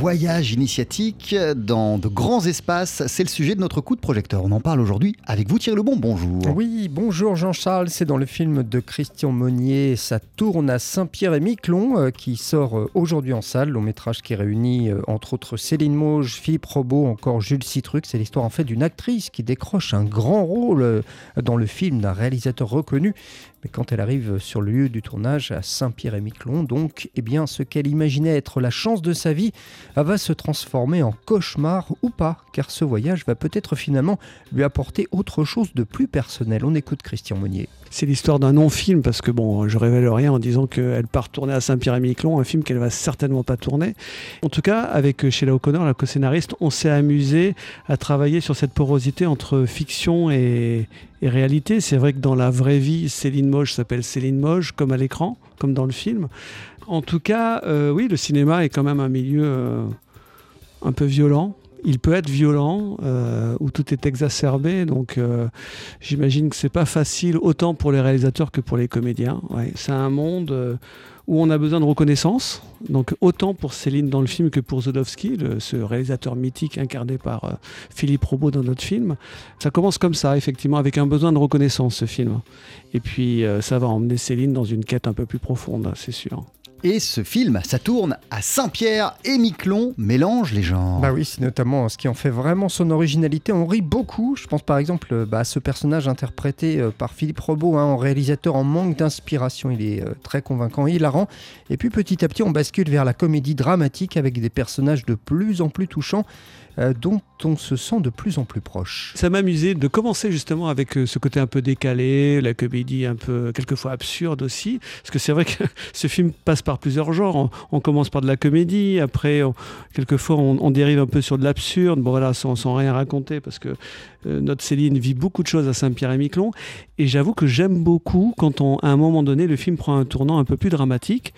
voyage initiatique dans de grands espaces. C'est le sujet de notre coup de projecteur. On en parle aujourd'hui avec vous, Thierry Lebon. Bonjour. Oui, bonjour Jean-Charles. C'est dans le film de Christian Monnier. Ça tourne à Saint-Pierre et Miquelon, euh, qui sort euh, aujourd'hui en salle. Long métrage qui réunit euh, entre autres Céline Mauge, Philippe Robot, encore Jules Citruc. C'est l'histoire en fait d'une actrice qui décroche un grand rôle dans le film d'un réalisateur reconnu. Mais quand elle arrive sur le lieu du tournage à Saint-Pierre-et-Miquelon, donc, eh bien, ce qu'elle imaginait être la chance de sa vie va se transformer en cauchemar ou pas, car ce voyage va peut-être finalement lui apporter autre chose de plus personnel. On écoute Christian Monnier. C'est l'histoire d'un non-film, parce que bon, je révèle rien en disant qu'elle part tourner à Saint-Pierre-et-Miquelon, un film qu'elle va certainement pas tourner. En tout cas, avec Sheila O'Connor, la co-scénariste, on s'est amusé à travailler sur cette porosité entre fiction et, réalité. C'est vrai que dans la vraie vie, Céline Moge s'appelle Céline Moge, comme à l'écran, comme dans le film. En tout cas, euh, oui, le cinéma est quand même un milieu euh, un peu violent il peut être violent, euh, où tout est exacerbé. Donc, euh, j'imagine que c'est pas facile autant pour les réalisateurs que pour les comédiens. C'est un monde euh, où on a besoin de reconnaissance. Donc, autant pour Céline dans le film que pour Zodowski, ce réalisateur mythique incarné par Philippe Robot dans notre film. Ça commence comme ça, effectivement, avec un besoin de reconnaissance, ce film. Et puis, ça va emmener Céline dans une quête un peu plus profonde, c'est sûr. Et ce film, ça tourne à Saint-Pierre et Miquelon, mélange les genres. Bah oui, c'est notamment ce qui en fait vraiment son originalité. On rit beaucoup. Je pense par exemple bah, à ce personnage interprété euh, par Philippe Robot hein, en réalisateur en manque d'inspiration. Il est euh, très convaincant et hilarant. Et puis petit à petit, on bascule vers la comédie dramatique avec des personnages de plus en plus touchants. Euh, dont on se sent de plus en plus proche. Ça m'amusait de commencer justement avec euh, ce côté un peu décalé, la comédie un peu quelquefois absurde aussi, parce que c'est vrai que ce film passe par plusieurs genres. On, commence par de la comédie, après quelquefois on, dérive un peu sur de l'absurde, bon voilà, sans, rien raconter, parce que euh, notre Céline vit beaucoup de choses à Saint-Pierre-et-Miquelon, et j'avoue que j'aime beaucoup quand à un moment donné le film prend un tournant un peu plus dramatique.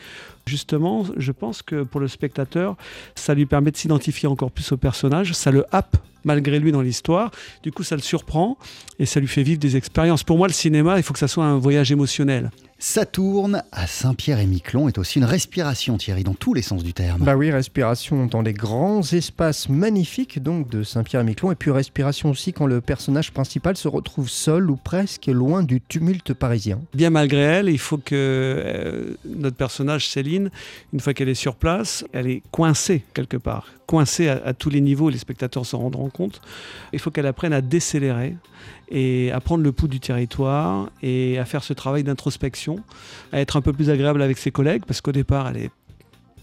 Justement, je pense que pour le spectateur, ça lui permet de s'identifier encore plus au personnage, ça le happe malgré lui dans l'histoire. Du coup, ça le surprend et ça lui fait vivre des expériences. Pour moi, le cinéma, il faut que ça soit un voyage émotionnel. Saturne à Saint-Pierre-et-Miquelon est aussi une respiration, Thierry, dans tous les sens du terme. Bah oui, respiration dans les grands espaces magnifiques donc de Saint-Pierre-et-Miquelon, et puis respiration aussi quand le personnage principal se retrouve seul ou presque loin du tumulte parisien. Bien malgré elle, il faut que euh, notre personnage Céline, une fois qu'elle est sur place, elle est coincée quelque part, coincée à, à tous les niveaux, les spectateurs s'en rendront compte. Il faut qu'elle apprenne à décélérer et à prendre le pouls du territoire et à faire ce travail d'introspection, à être un peu plus agréable avec ses collègues, parce qu'au départ, elle est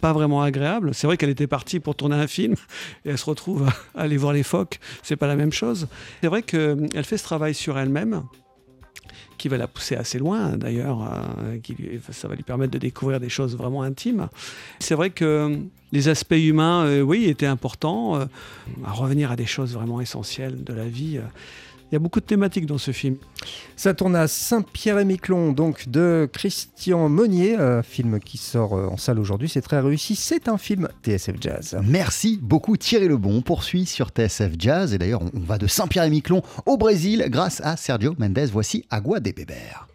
pas vraiment agréable. C'est vrai qu'elle était partie pour tourner un film et elle se retrouve à aller voir les phoques. C'est pas la même chose. C'est vrai qu'elle fait ce travail sur elle-même qui va la pousser assez loin d'ailleurs, euh, ça va lui permettre de découvrir des choses vraiment intimes. C'est vrai que les aspects humains, euh, oui, étaient importants, euh, à revenir à des choses vraiment essentielles de la vie. Il y a beaucoup de thématiques dans ce film. Ça tourne à Saint-Pierre-et-Miquelon, donc de Christian Monnier, un film qui sort euh, en salle aujourd'hui. C'est très réussi. C'est un film TSF Jazz. Merci beaucoup Thierry Lebon. On poursuit sur TSF Jazz. Et d'ailleurs, on va de Saint-Pierre-et-Miquelon au Brésil grâce à Sergio Mendes. Voici Agua de Beber.